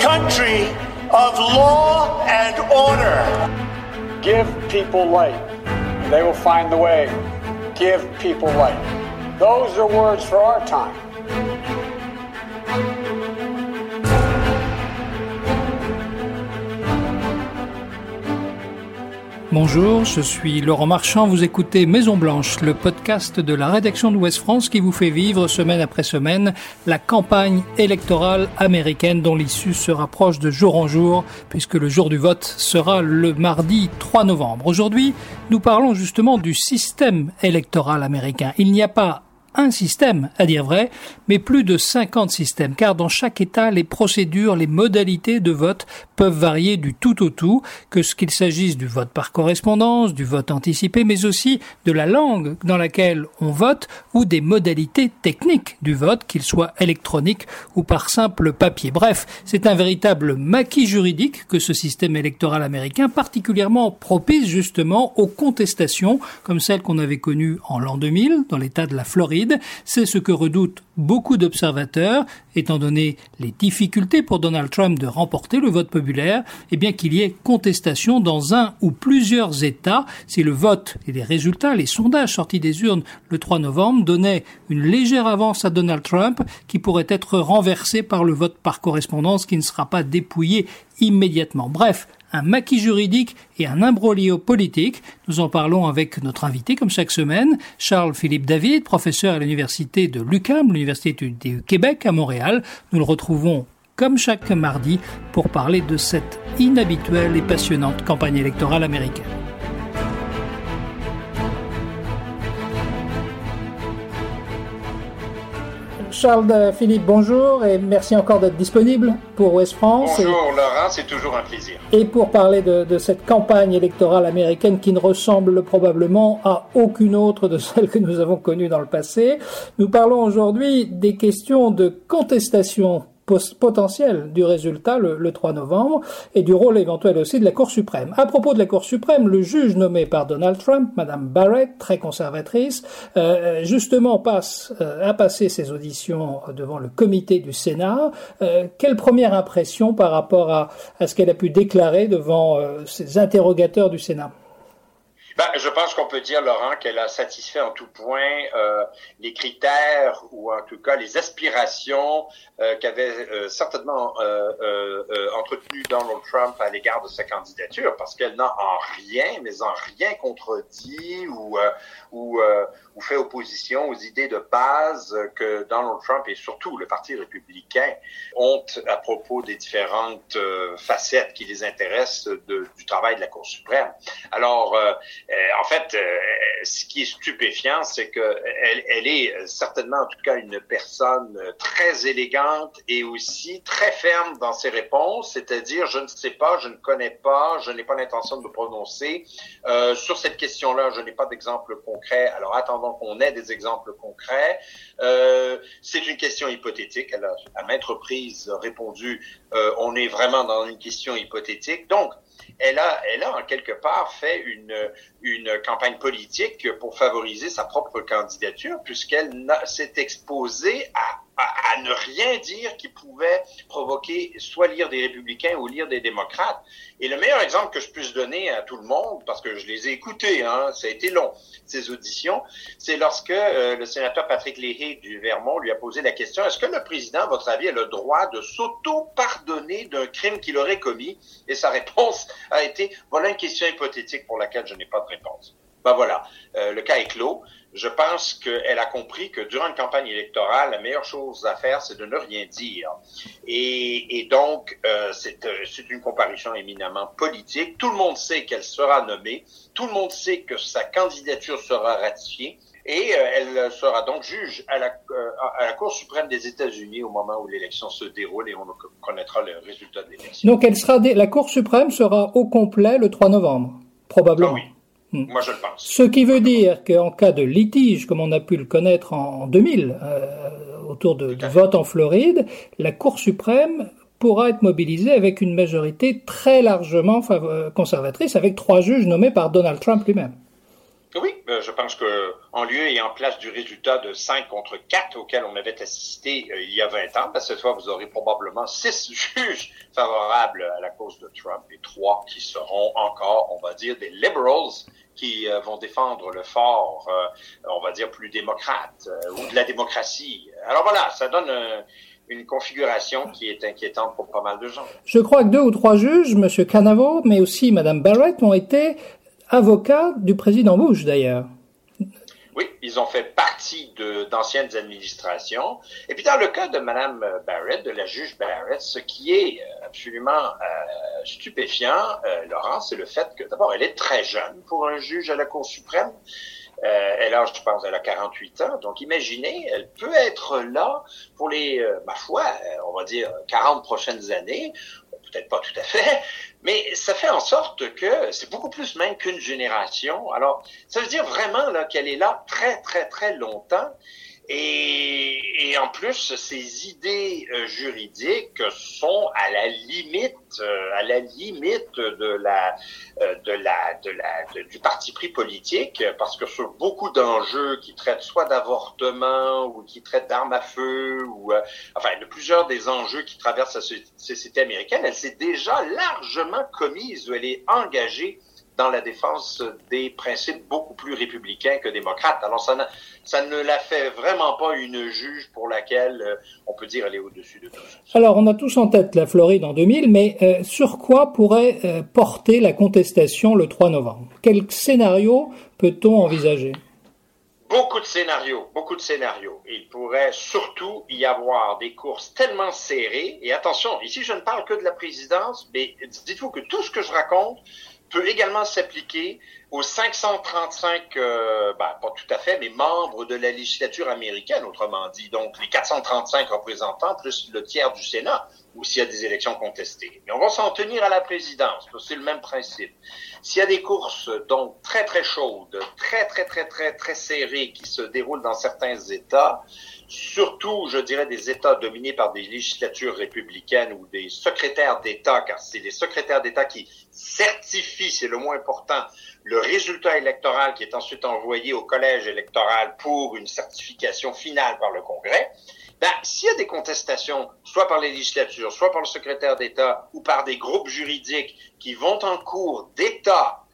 country of law and order. Give people light, and they will find the way. Give people light. Those are words for our time. Bonjour, je suis Laurent Marchand, vous écoutez Maison Blanche, le podcast de la rédaction de Ouest France qui vous fait vivre semaine après semaine la campagne électorale américaine dont l'issue se rapproche de jour en jour puisque le jour du vote sera le mardi 3 novembre. Aujourd'hui, nous parlons justement du système électoral américain. Il n'y a pas un système, à dire vrai, mais plus de 50 systèmes, car dans chaque État, les procédures, les modalités de vote peuvent varier du tout au tout, que ce qu'il s'agisse du vote par correspondance, du vote anticipé, mais aussi de la langue dans laquelle on vote ou des modalités techniques du vote, qu'il soit électronique ou par simple papier. Bref, c'est un véritable maquis juridique que ce système électoral américain, particulièrement propice justement aux contestations comme celles qu'on avait connues en l'an 2000 dans l'État de la Floride c'est ce que redoutent beaucoup d'observateurs, étant donné les difficultés pour Donald Trump de remporter le vote populaire, et bien qu'il y ait contestation dans un ou plusieurs États si le vote et les résultats, les sondages sortis des urnes le 3 novembre donnaient une légère avance à Donald Trump qui pourrait être renversé par le vote par correspondance qui ne sera pas dépouillé immédiatement. Bref, un maquis juridique et un imbroglio politique. Nous en parlons avec notre invité, comme chaque semaine, Charles-Philippe David, professeur à l'université de l'UQAM, l'université du Québec à Montréal. Nous le retrouvons comme chaque mardi pour parler de cette inhabituelle et passionnante campagne électorale américaine. Charles Philippe, bonjour et merci encore d'être disponible pour West France. Bonjour Laurent, c'est toujours un plaisir. Et pour parler de, de, cette campagne électorale américaine qui ne ressemble probablement à aucune autre de celles que nous avons connues dans le passé, nous parlons aujourd'hui des questions de contestation potentiel du résultat le, 3 novembre et du rôle éventuel aussi de la Cour suprême. À propos de la Cour suprême, le juge nommé par Donald Trump, Madame Barrett, très conservatrice, euh, justement passe euh, a passé ses auditions devant le comité du Sénat. Euh, quelle première impression par rapport à, à ce qu'elle a pu déclarer devant ses interrogateurs du Sénat? Ben, je pense qu'on peut dire, Laurent, qu'elle a satisfait en tout point euh, les critères ou en tout cas les aspirations euh, qu'avait euh, certainement euh, euh, entretenu Donald Trump à l'égard de sa candidature, parce qu'elle n'a en rien, mais en rien contredit ou, ou, ou fait opposition aux idées de base que Donald Trump et surtout le Parti républicain ont à propos des différentes facettes qui les intéressent du travail de la Cour suprême. Alors, euh, en fait, euh, ce qui est stupéfiant, c'est que elle, elle, est certainement, en tout cas, une personne très élégante et aussi très ferme dans ses réponses, c'est-à-dire je ne sais pas, je ne connais pas, je n'ai pas l'intention de me prononcer euh, sur cette question-là. Je n'ai pas d'exemple concret. Alors attendons qu'on ait des exemples concrets. Euh, c'est une question hypothétique. Elle a à maintes reprises répondu euh, on est vraiment dans une question hypothétique. Donc elle a, elle a en quelque part fait une, une campagne politique pour favoriser sa propre candidature, puisqu'elle s'est exposée à à, ne rien dire qui pouvait provoquer soit lire des républicains ou lire des démocrates. Et le meilleur exemple que je puisse donner à tout le monde, parce que je les ai écoutés, hein, ça a été long, ces auditions, c'est lorsque euh, le sénateur Patrick Leahy du Vermont lui a posé la question, est-ce que le président, à votre avis, a le droit de s'auto-pardonner d'un crime qu'il aurait commis? Et sa réponse voilà une question hypothétique pour laquelle je n'ai pas de réponse. Ben voilà, euh, le cas est clos je pense qu'elle a compris que durant une campagne électorale, la meilleure chose à faire, c'est de ne rien dire. Et, et donc, euh, euh, c'est une comparution éminemment politique. Tout le monde sait qu'elle sera nommée. Tout le monde sait que sa candidature sera ratifiée. Et euh, elle sera donc juge à la, euh, à la Cour suprême des États-Unis au moment où l'élection se déroule et on connaîtra le résultat de l'élection. Donc, elle sera la Cour suprême sera au complet le 3 novembre, probablement. Ah oui. Hmm. Moi, je le pense. Ce qui veut dire qu'en cas de litige, comme on a pu le connaître en 2000, euh, autour de, du vote en Floride, la Cour suprême pourra être mobilisée avec une majorité très largement conservatrice, avec trois juges nommés par Donald Trump lui-même. Oui, euh, je pense que en lieu et en place du résultat de 5 contre 4 auquel on avait assisté euh, il y a 20 ans, ben, cette fois, vous aurez probablement 6 juges favorables à la cause de Trump et 3 qui seront encore, on va dire, des liberals qui euh, vont défendre le fort, on va dire, plus démocrate ou de la démocratie. Alors voilà, ça donne une configuration qui est inquiétante pour pas mal de gens. Je crois que deux ou trois juges, M. Canavo, mais aussi Mme Barrett, ont été avocat du président Bush d'ailleurs. Oui, ils ont fait partie d'anciennes administrations. Et puis dans le cas de Mme Barrett, de la juge Barrett, ce qui est euh, absolument euh, stupéfiant, euh, Laurent, c'est le fait que d'abord, elle est très jeune pour un juge à la Cour suprême. Euh, elle a, je pense, elle a 48 ans. Donc, imaginez, elle peut être là pour les, ma foi, on va dire 40 prochaines années peut-être pas tout à fait, mais ça fait en sorte que c'est beaucoup plus même qu'une génération. Alors, ça veut dire vraiment là qu'elle est là très, très, très longtemps. Et, en plus, ces idées euh, juridiques sont à la limite, euh, à la limite de la, euh, de la, de la, du parti pris politique, parce que sur beaucoup d'enjeux qui traitent soit d'avortement ou qui traitent d'armes à feu ou, enfin, de plusieurs des enjeux qui traversent la société américaine, elle s'est déjà largement commise elle est engagée dans la défense des principes beaucoup plus républicains que démocrates. Alors, ça, ça ne la fait vraiment pas une juge pour laquelle euh, on peut dire elle est au-dessus de tout. Alors, on a tous en tête la Floride en 2000, mais euh, sur quoi pourrait euh, porter la contestation le 3 novembre? Quel scénario peut-on envisager? Beaucoup de scénarios, beaucoup de scénarios. Il pourrait surtout y avoir des courses tellement serrées. Et attention, ici je ne parle que de la présidence, mais dites-vous que tout ce que je raconte peut également s'appliquer aux 535, euh, ben, pas tout à fait, mais membres de la législature américaine, autrement dit, donc les 435 représentants plus le tiers du Sénat, ou s'il y a des élections contestées. Mais on va s'en tenir à la présidence, c'est le même principe. S'il y a des courses donc très très chaudes, très très très très très serrées qui se déroulent dans certains États, surtout, je dirais, des États dominés par des législatures républicaines ou des secrétaires d'État, car c'est les secrétaires d'État qui certifient, c'est le moins important, le résultat électoral qui est ensuite envoyé au collège électoral pour une certification finale par le Congrès. Ben, s'il y a des contestations, soit par les législatures, soit par le secrétaire d'État ou par des groupes juridiques qui vont en cours d'État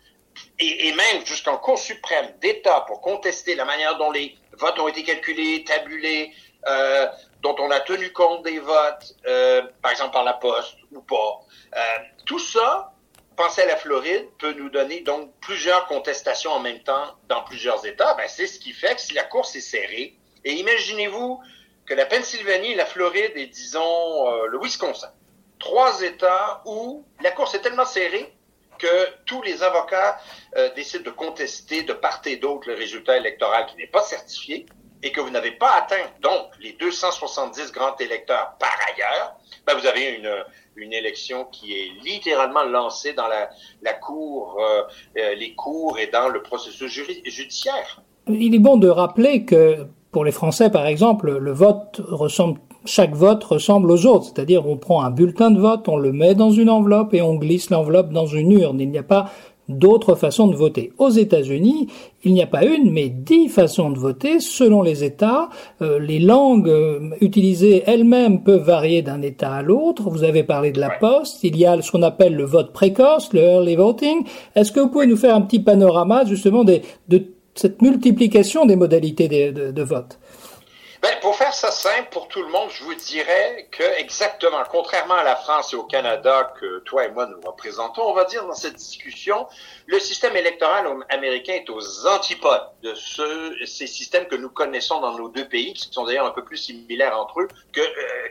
et, même jusqu'en Cour suprême d'État pour contester la manière dont les votes ont été calculés, tabulés, euh, dont on a tenu compte des votes, euh, par exemple par la poste ou pas. Euh, tout ça, penser à la Floride, peut nous donner donc plusieurs contestations en même temps dans plusieurs États. Ben, c'est ce qui fait que si la course est serrée, et imaginez-vous que la Pennsylvanie, la Floride et disons euh, le Wisconsin, trois États où la course est tellement serrée que tous les avocats euh, décident de contester de part et d'autre le résultat électoral qui n'est pas certifié et que vous n'avez pas atteint donc les 270 grands électeurs par ailleurs, ben vous avez une, une élection qui est littéralement lancée dans la, la cour, euh, euh, les cours et dans le processus judiciaire. Il est bon de rappeler que pour les Français, par exemple, le vote ressemble chaque vote ressemble aux autres, c'est-à-dire on prend un bulletin de vote, on le met dans une enveloppe et on glisse l'enveloppe dans une urne. Il n'y a pas d'autre façon de voter. Aux États-Unis, il n'y a pas une, mais dix façons de voter selon les États. Euh, les langues euh, utilisées elles-mêmes peuvent varier d'un État à l'autre. Vous avez parlé de la poste. Il y a ce qu'on appelle le vote précoce, le early voting. Est-ce que vous pouvez nous faire un petit panorama justement de cette multiplication des modalités de vote ben, pour faire ça simple pour tout le monde, je vous dirais que exactement, contrairement à la France et au Canada que toi et moi nous représentons, on va dire dans cette discussion, le système électoral américain est aux antipodes de ce, ces systèmes que nous connaissons dans nos deux pays, qui sont d'ailleurs un peu plus similaires entre eux euh,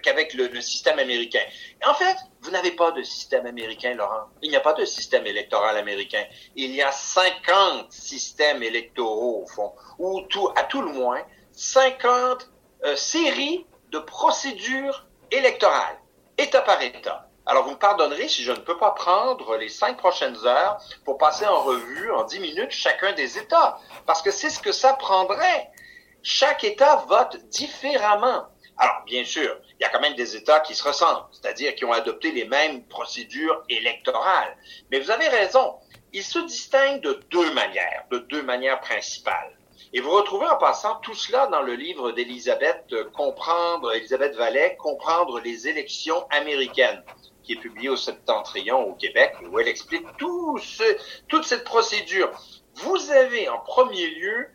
qu'avec le, le, système américain. En fait, vous n'avez pas de système américain, Laurent. Il n'y a pas de système électoral américain. Il y a 50 systèmes électoraux, au fond, ou tout, à tout le moins, 50 euh, série de procédures électorales, État par État. Alors, vous me pardonnerez si je ne peux pas prendre les cinq prochaines heures pour passer en revue en dix minutes chacun des États, parce que c'est ce que ça prendrait. Chaque État vote différemment. Alors, bien sûr, il y a quand même des États qui se ressemblent, c'est-à-dire qui ont adopté les mêmes procédures électorales. Mais vous avez raison, il se distingue de deux manières, de deux manières principales. Et vous retrouvez en passant tout cela dans le livre d'Elisabeth euh, Comprendre, Elisabeth Vallet, Comprendre les élections américaines, qui est publié au Septentrion au Québec, où elle explique toute cette procédure. Vous avez en premier lieu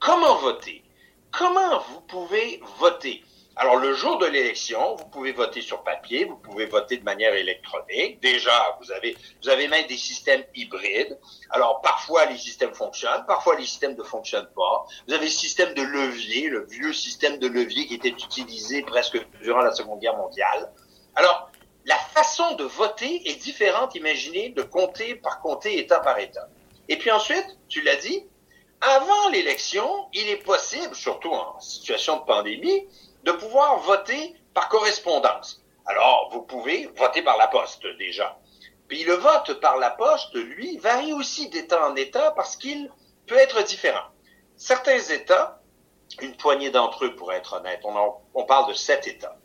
comment voter? Comment vous pouvez voter? Alors, le jour de l'élection, vous pouvez voter sur papier, vous pouvez voter de manière électronique. Déjà, vous avez, vous avez même des systèmes hybrides. Alors, parfois, les systèmes fonctionnent, parfois, les systèmes ne fonctionnent pas. Vous avez le système de levier, le vieux système de levier qui était utilisé presque durant la Seconde Guerre mondiale. Alors, la façon de voter est différente, imaginez, de comté par comté, État par État. Et puis ensuite, tu l'as dit, avant l'élection, il est possible, surtout en situation de pandémie, de pouvoir voter par correspondance. Alors, vous pouvez voter par la poste déjà. Puis le vote par la poste, lui, varie aussi d'État en État parce qu'il peut être différent. Certains États, une poignée d'entre eux pour être honnête, on, parle de sept États,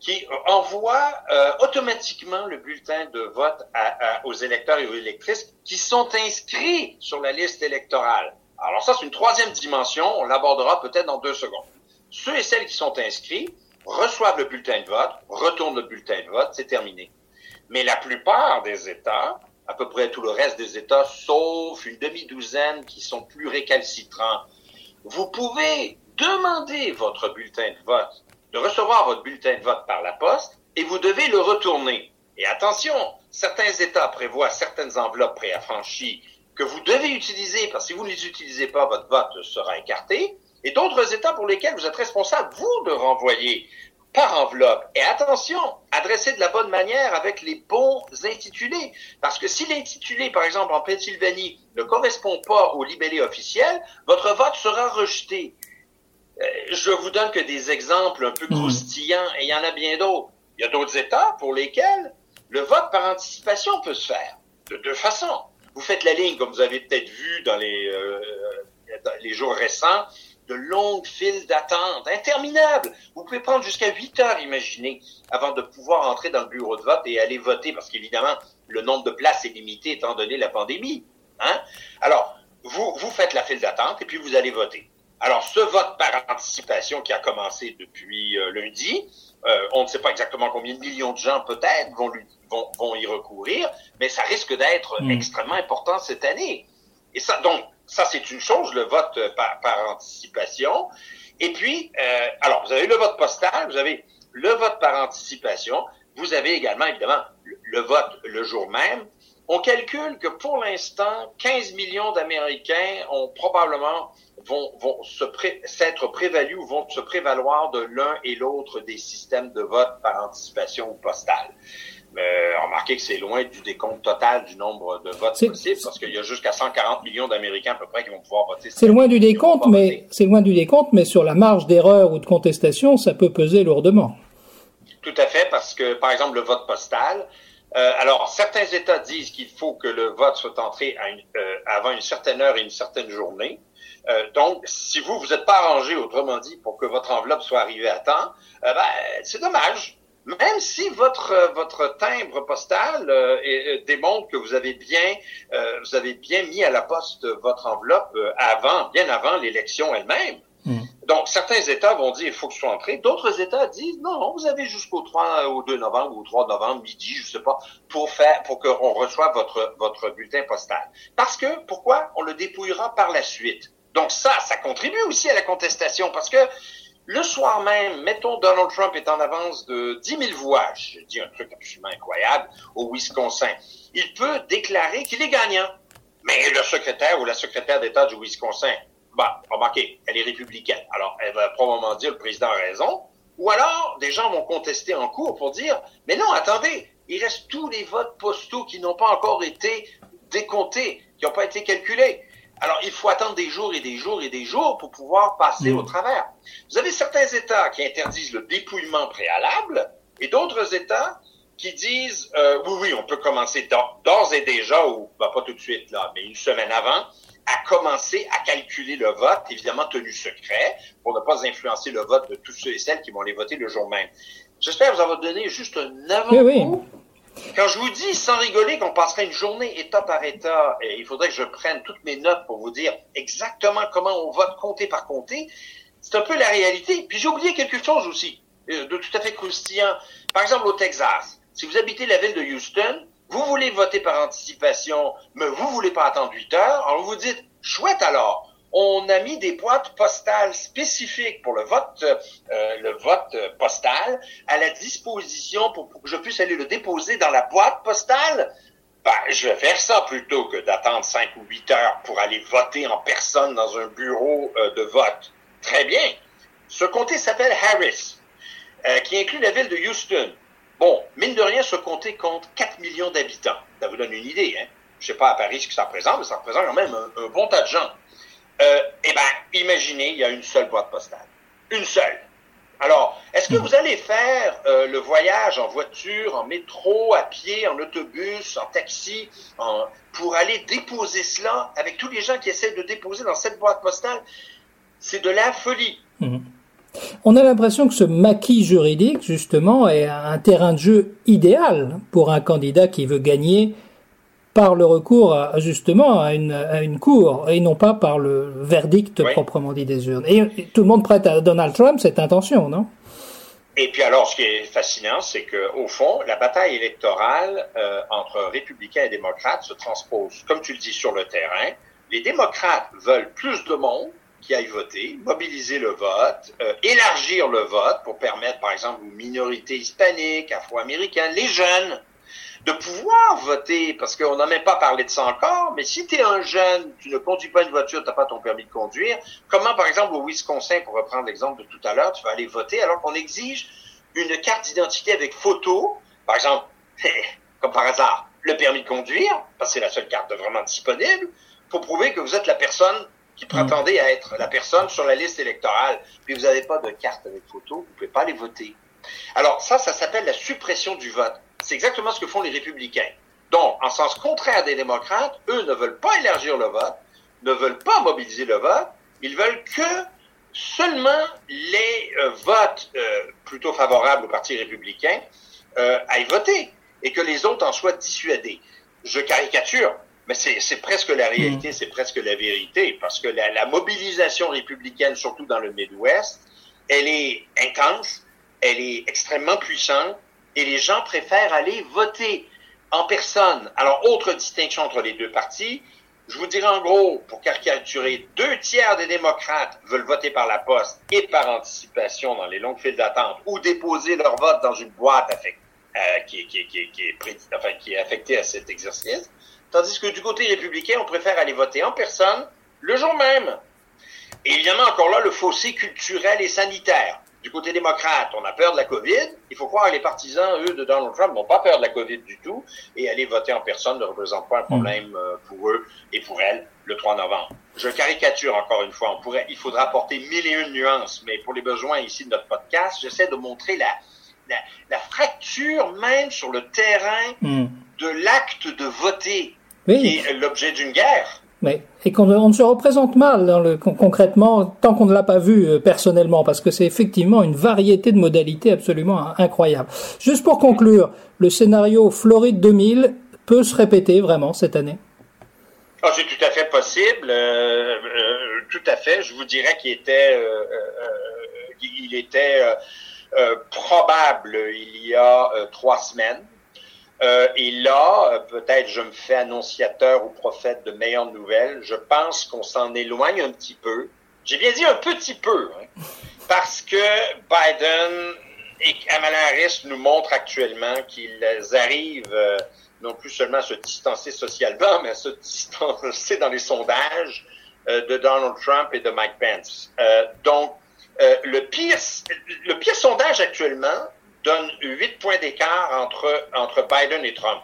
qui envoient euh, automatiquement le bulletin de vote aux électeurs et aux électrices qui sont inscrits sur la liste électorale. Alors ça, c'est une troisième dimension, on l'abordera peut-être dans deux secondes. Ceux et celles qui sont inscrits reçoivent le bulletin de vote, retournent le bulletin de vote, c'est terminé. Mais la plupart des États, à peu près tout le reste des États, sauf une demi-douzaine qui sont plus récalcitrants, vous pouvez demander votre bulletin de vote, de recevoir votre bulletin de vote par la poste, et vous devez le retourner. Et attention, certains États prévoient certaines enveloppes préaffranchies que vous devez utiliser, parce que si vous ne les utilisez pas, votre vote sera écarté et d'autres États pour lesquels vous êtes responsable, vous, de renvoyer par enveloppe. Et attention, adressez de la bonne manière avec les bons intitulés. Parce que si l'intitulé, par exemple, en Pennsylvanie, ne correspond pas au libellé officiel, votre vote sera rejeté. Euh, je vous donne que des exemples un peu mmh. croustillants, et il y en a bien d'autres. Il y a d'autres États pour lesquels le vote par anticipation peut se faire de deux façons. Vous faites la ligne, comme vous avez peut-être vu dans les, euh, dans les jours récents, de longues files d'attente interminables. Vous pouvez prendre jusqu'à 8 heures, imaginez, avant de pouvoir entrer dans le bureau de vote et aller voter, parce qu'évidemment, le nombre de places est limité étant donné la pandémie. Hein? Alors, vous, vous faites la file d'attente et puis vous allez voter. Alors, ce vote par anticipation qui a commencé depuis euh, lundi, euh, on ne sait pas exactement combien de millions de gens peut-être vont, vont, vont, y recourir, mais ça risque d'être mmh. extrêmement important cette année. Et ça, donc, ça, c'est une chose, le vote par, par anticipation. Et puis, euh, alors, vous avez le vote postal, vous avez le vote par anticipation, vous avez également, évidemment, le, vote le jour même. On calcule que pour l'instant, 15 millions d'Américains ont probablement vont, vont se s'être prévalus ou vont se prévaloir de l'un et l'autre des systèmes de vote par anticipation ou postal. Mais remarquez que c'est loin du décompte total du nombre de votes possibles parce qu'il y a jusqu'à 140 millions d'Américains à peu près qui vont pouvoir voter. C'est loin du décompte, mais c'est loin du décompte, mais sur la marge d'erreur ou de contestation, ça peut peser lourdement. Tout à fait, parce que par exemple le vote postal. Euh, alors certains États disent qu'il faut que le vote soit entré à une, euh, avant une certaine heure et une certaine journée. Euh, donc, si vous vous êtes pas arrangé, autrement dit, pour que votre enveloppe soit arrivée à temps, euh, ben, c'est dommage même si votre euh, votre timbre postal euh, euh, démontre que vous avez bien vous avez bien mis à la poste votre enveloppe avant bien avant l'élection elle-même. Hmm. Donc certains États vont dire il faut que ce soit entré, d'autres États disent non, non vous avez jusqu'au 3 au 2 novembre ou au 3 novembre midi, je sais pas, pour faire pour qu'on reçoive votre votre bulletin postal. Parce que pourquoi? On le dépouillera par la suite. Donc ça ça contribue aussi à la contestation parce que le soir même, mettons Donald Trump est en avance de 10 000 voix, je dis un truc absolument incroyable, au Wisconsin. Il peut déclarer qu'il est gagnant. Mais le secrétaire ou la secrétaire d'État du Wisconsin, bah, remarquez, elle est républicaine. Alors, elle va probablement dire le président a raison. Ou alors, des gens vont contester en cours pour dire, mais non, attendez, il reste tous les votes postaux qui n'ont pas encore été décomptés, qui n'ont pas été calculés. Alors, il faut attendre des jours et des jours et des jours pour pouvoir passer mm. au travers. Vous avez certains États qui interdisent le dépouillement préalable et d'autres États qui disent euh, oui, oui, on peut commencer d'ores et déjà, ou bah, pas tout de suite là, mais une semaine avant, à commencer à calculer le vote, évidemment tenu secret, pour ne pas influencer le vote de tous ceux et celles qui vont les voter le jour même. J'espère vous avoir donné juste un avant-goût Quand je vous dis sans rigoler qu'on passerait une journée État par État, et il faudrait que je prenne toutes mes notes pour vous dire exactement comment on vote comté par comté, c'est un peu la réalité. Puis j'ai oublié quelque chose aussi, euh, de tout à fait croustillant. Par exemple, au Texas, si vous habitez la ville de Houston, vous voulez voter par anticipation, mais vous voulez pas attendre 8 heures, alors vous dites, chouette alors, on a mis des boîtes postales spécifiques pour le vote, euh, le vote postal à la disposition pour, que je puisse aller le déposer dans la boîte postale. Ben, je vais faire ça plutôt que d'attendre 5 ou 8 heures pour aller voter en personne dans un bureau euh, de vote. Très bien. Ce comté s'appelle Harris, euh, qui inclut la ville de Houston. Bon, mine de rien, ce comté compte 4 millions d'habitants. Ça vous donne une idée, hein? Je sais pas à Paris ce que ça représente, mais ça représente quand même un bon tas de gens. Euh, eh bien, imaginez, il y a une seule boîte postale. Une seule. Alors, est-ce que vous allez faire euh, le voyage en voiture, en métro, à pied, en autobus, en taxi, pour aller déposer cela avec tous les gens qui essaient de déposer dans cette boîte postale? C'est de la folie. Mhm. On a l'impression que ce maquis juridique, justement, est un terrain de jeu idéal pour un candidat qui veut gagner par le recours justement à une, à une cour et non pas par le verdict proprement dit des urnes. Et, tout le monde prête à Donald Trump cette intention, non? Et puis alors, ce qui est fascinant, c'est que au fond, la bataille électorale euh, entre républicains et démocrates se transpose, comme tu le dis, sur le terrain. Les démocrates veulent plus de monde qui aille voter, mobiliser le vote, euh, élargir le vote pour permettre, par exemple, aux minorités hispaniques, afro-américaines, les jeunes, de pouvoir voter, parce qu'on n'a même pas parlé de ça encore, mais si tu es un jeune, tu ne conduis pas une voiture, tu n'as pas ton permis de conduire, comment, par exemple, au Wisconsin, pour reprendre l'exemple de tout à l'heure, tu vas aller voter alors qu'on exige une carte d'identité avec photo, par exemple, comme par hasard, le permis de conduire, parce que c'est la seule carte vraiment disponible, pour prouver que vous êtes la personne qui prétendait à être la personne sur la liste électorale, puis vous n'avez pas de carte avec photo, vous ne pouvez pas aller voter. Alors ça, ça s'appelle la suppression du vote. C'est exactement ce que font les républicains. Donc, en sens contraire des démocrates, eux ne veulent pas élargir le vote, ne veulent pas mobiliser le vote, ils veulent que seulement les euh, votes euh, plutôt favorables au Parti républicain euh, aillent voter et que les autres en soient dissuadés. Je caricature, mais c'est presque la réalité, mmh. c'est presque la vérité, parce que la, la mobilisation républicaine, surtout dans le Midwest, elle est intense, elle est extrêmement puissante, et les gens préfèrent aller voter en personne. Alors, autre distinction entre les deux partis, je vous dirais en gros, pour caricaturer, deux tiers des démocrates veulent voter par la poste et par anticipation dans les longues files d'attente ou déposer leur vote dans une boîte euh, qui, est affectée à cet exercice. Tandis que du côté républicain, on préfère aller voter en personne le jour même. Et évidemment, encore là, le fossé culturel et sanitaire. Du côté démocrate, on a peur de la COVID. Il faut croire que les partisans, eux, de Donald Trump, n'ont pas peur de la COVID du tout. Et aller voter en personne ne représente pas un problème mm. euh, pour eux et pour elles le 3 novembre. Je caricature encore une fois. On pourrait, il faudra apporter mille et une nuances, mais pour les besoins ici de notre podcast, j'essaie de montrer la, la, fracture même sur le terrain mm. de l'acte de voter, qui est l'objet d'une guerre. Et qu'on on se représente mal concrètement tant qu'on ne l'a pas vu euh, personnellement, parce que c'est effectivement une variété de modalités absolument incroyable. Juste pour conclure, le scénario Floride 2000 peut se répéter vraiment cette année? Oh, C'est tout à fait possible, euh, euh, tout à fait. Je vous dirais qu'il était, il était probable il y a trois semaines euh, et là, euh, peut-être je me fais annonciateur ou prophète de meilleures nouvelles. Je pense qu'on s'en éloigne un petit peu. J'ai bien dit un petit peu, hein, parce que Biden et Kamala Harris nous montrent actuellement qu'ils arrivent euh, non plus seulement à se distancer socialement, mais à se distancer dans les sondages de Donald Trump et de Mike Pence. donc, le pire, le pire sondage actuellement, donne 8 points d'écart entre, entre Biden et Trump.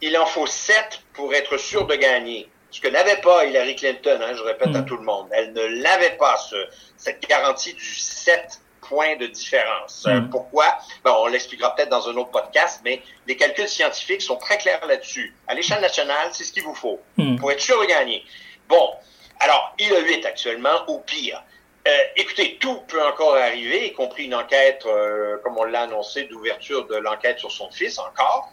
Il en faut 7 pour être sûr de gagner. Ce que n'avait pas Hillary Clinton, hein, je répète à mm. tout le monde. Elle ne l'avait pas, ce, cette garantie du 7 points de différence. Euh, mm. pourquoi? on l'expliquera peut-être dans un autre podcast, mais les calculs scientifiques sont très clairs là-dessus. À l'échelle nationale, c'est ce qu'il vous faut mm. pour être sûr de gagner. Bon, alors, il a 8 actuellement, au pire. Euh, écoutez, tout peut encore arriver, y compris une enquête, euh, comme on l'a annoncé, d'ouverture de l'enquête sur son fils encore.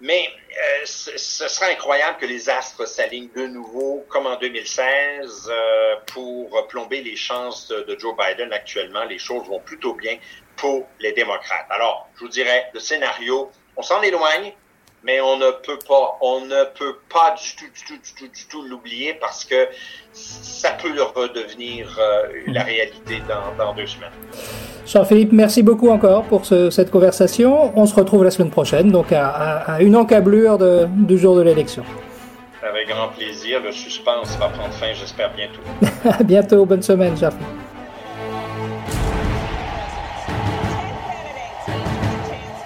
Mais euh, ce, serait incroyable que les astres s'alignent de nouveau, comme en 2016, euh, pour plomber les chances de, Joe Biden actuellement. Les choses vont plutôt bien pour les démocrates. Alors, je vous dirais, le scénario, on s'en éloigne, mais on ne peut pas, on ne peut pas du tout, du tout, du tout, du tout l'oublier parce que ça peut redevenir euh, la réalité dans, dans deux semaines. Jean-Philippe, merci beaucoup encore pour ce, cette conversation. On se retrouve la semaine prochaine, donc à, à, à une encablure de, du jour de l'élection. Avec grand plaisir. Le suspense va prendre fin, j'espère, bientôt. à bientôt. Bonne semaine, Jean-Philippe.